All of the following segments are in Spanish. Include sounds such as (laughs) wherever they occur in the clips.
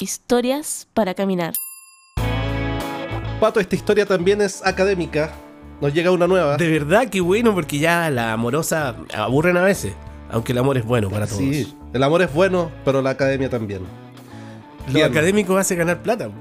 Historias para caminar. Pato, esta historia también es académica. Nos llega una nueva. De verdad, qué bueno, porque ya la amorosa aburren a veces. Aunque el amor es bueno para todos. Sí, el amor es bueno, pero la academia también. Lo Bien. académico hace ganar plata. (laughs)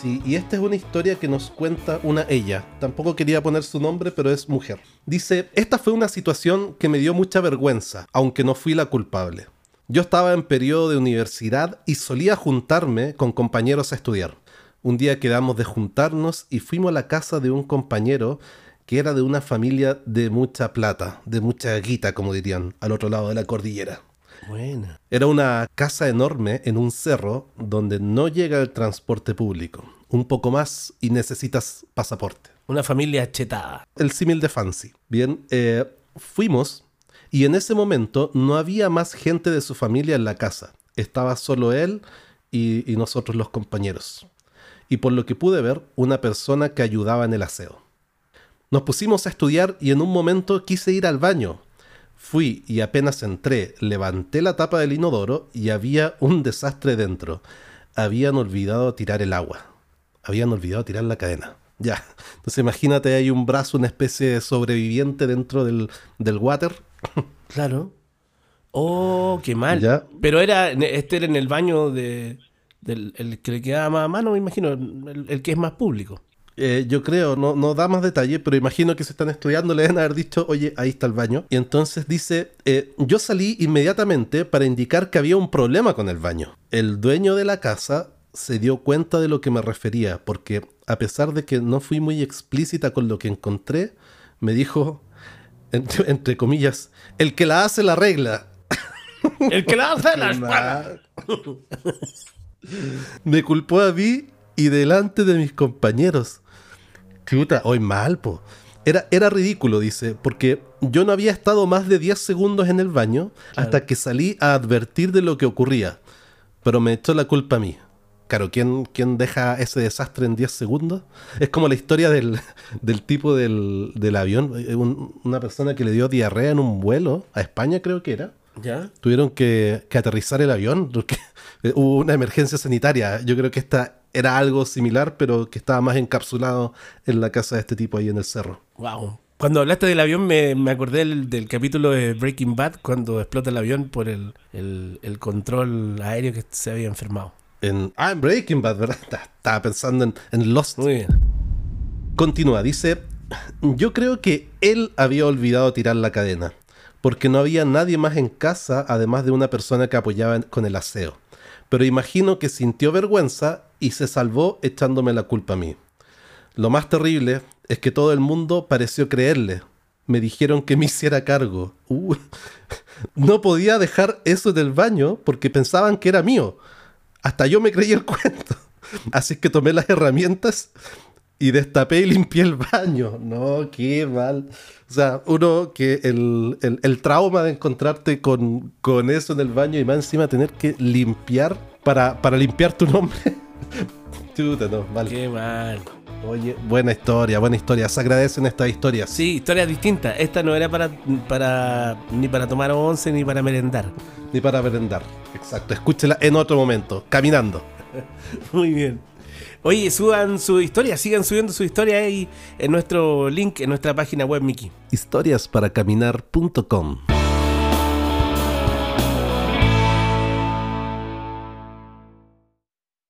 Sí, y esta es una historia que nos cuenta una ella. Tampoco quería poner su nombre, pero es mujer. Dice, esta fue una situación que me dio mucha vergüenza, aunque no fui la culpable. Yo estaba en periodo de universidad y solía juntarme con compañeros a estudiar. Un día quedamos de juntarnos y fuimos a la casa de un compañero que era de una familia de mucha plata, de mucha guita, como dirían, al otro lado de la cordillera. Buena. Era una casa enorme en un cerro donde no llega el transporte público. Un poco más y necesitas pasaporte. Una familia chetada. El símil de Fancy. Bien, eh, fuimos y en ese momento no había más gente de su familia en la casa. Estaba solo él y, nosotros los compañeros. Y por lo que pude ver, una persona que ayudaba en el aseo. Nos pusimos a estudiar y en un momento quise ir al baño. Fui y apenas entré, levanté la tapa del inodoro y había un desastre dentro. Habían olvidado tirar el agua. Habían olvidado tirar la cadena. Ya. Entonces imagínate, hay un brazo, una especie de sobreviviente dentro del, del water. Claro. Oh, qué mal. Ya. Pero era, este era en el baño de, del el que le quedaba más a mano, me imagino, el, el que es más público. Eh, yo creo, no, no da más detalle, pero imagino que se están estudiando, le deben haber dicho, oye, ahí está el baño. Y entonces dice, eh, yo salí inmediatamente para indicar que había un problema con el baño. El dueño de la casa se dio cuenta de lo que me refería, porque a pesar de que no fui muy explícita con lo que encontré, me dijo, entre, entre comillas, el que la hace la regla. El que la hace la (laughs) espada. Me culpó a mí y delante de mis compañeros. Chuta, hoy mal, po. Era, era ridículo, dice, porque yo no había estado más de 10 segundos en el baño hasta que salí a advertir de lo que ocurría. Pero me echó la culpa a mí. Claro, ¿quién, quién deja ese desastre en 10 segundos? Es como la historia del, del tipo del, del avión. eh, un- una persona que le dio diarrea en un vuelo a España, creo que era ¿Ya? tuvieron que, que aterrizar el avión porque (laughs) eh, hubo una emergencia sanitaria. Yo creo que esta era algo similar, pero que estaba más encapsulado en la casa de este tipo ahí en el cerro. Wow. Cuando hablaste del avión me, me acordé del, del capítulo de Breaking Bad cuando explota el avión por el, el- el control aéreo que se había enfermado. En, ah, en Breaking Bad, ¿verdad? (laughs) Estaba pensando en, en Lost. Muy bien. Continúa, dice, yo creo que él había olvidado tirar la cadena, porque no había nadie más en casa además de una persona que apoyaba con el aseo. Pero imagino que sintió vergüenza y se salvó echándome la culpa a mí. Lo más terrible es que todo el mundo pareció creerle. Me dijeron que me hiciera cargo. Uh, (laughs) no podía dejar eso en el baño porque pensaban que era mío. Hasta yo me creí el cuento. (laughs) Así que tomé las herramientas y destapé y limpié el baño. No, qué mal. O sea, uno que el, el- el trauma de encontrarte con, con eso en el baño y más encima tener que limpiar para, para limpiar tu nombre. (laughs) Chuta, no, mal. Qué mal. Oye, buena historia, buena historia. Se agradecen estas historias. Sí, historias distintas. Esta no era para, para ni para tomar once ni para merendar. Ni para merendar. Exacto. Escúchela en otro momento, caminando. (laughs) Muy bien. Oye, suban su historia, sigan subiendo su historia ahí en nuestro link, en nuestra página web, Miki. HistoriasparaCaminar.com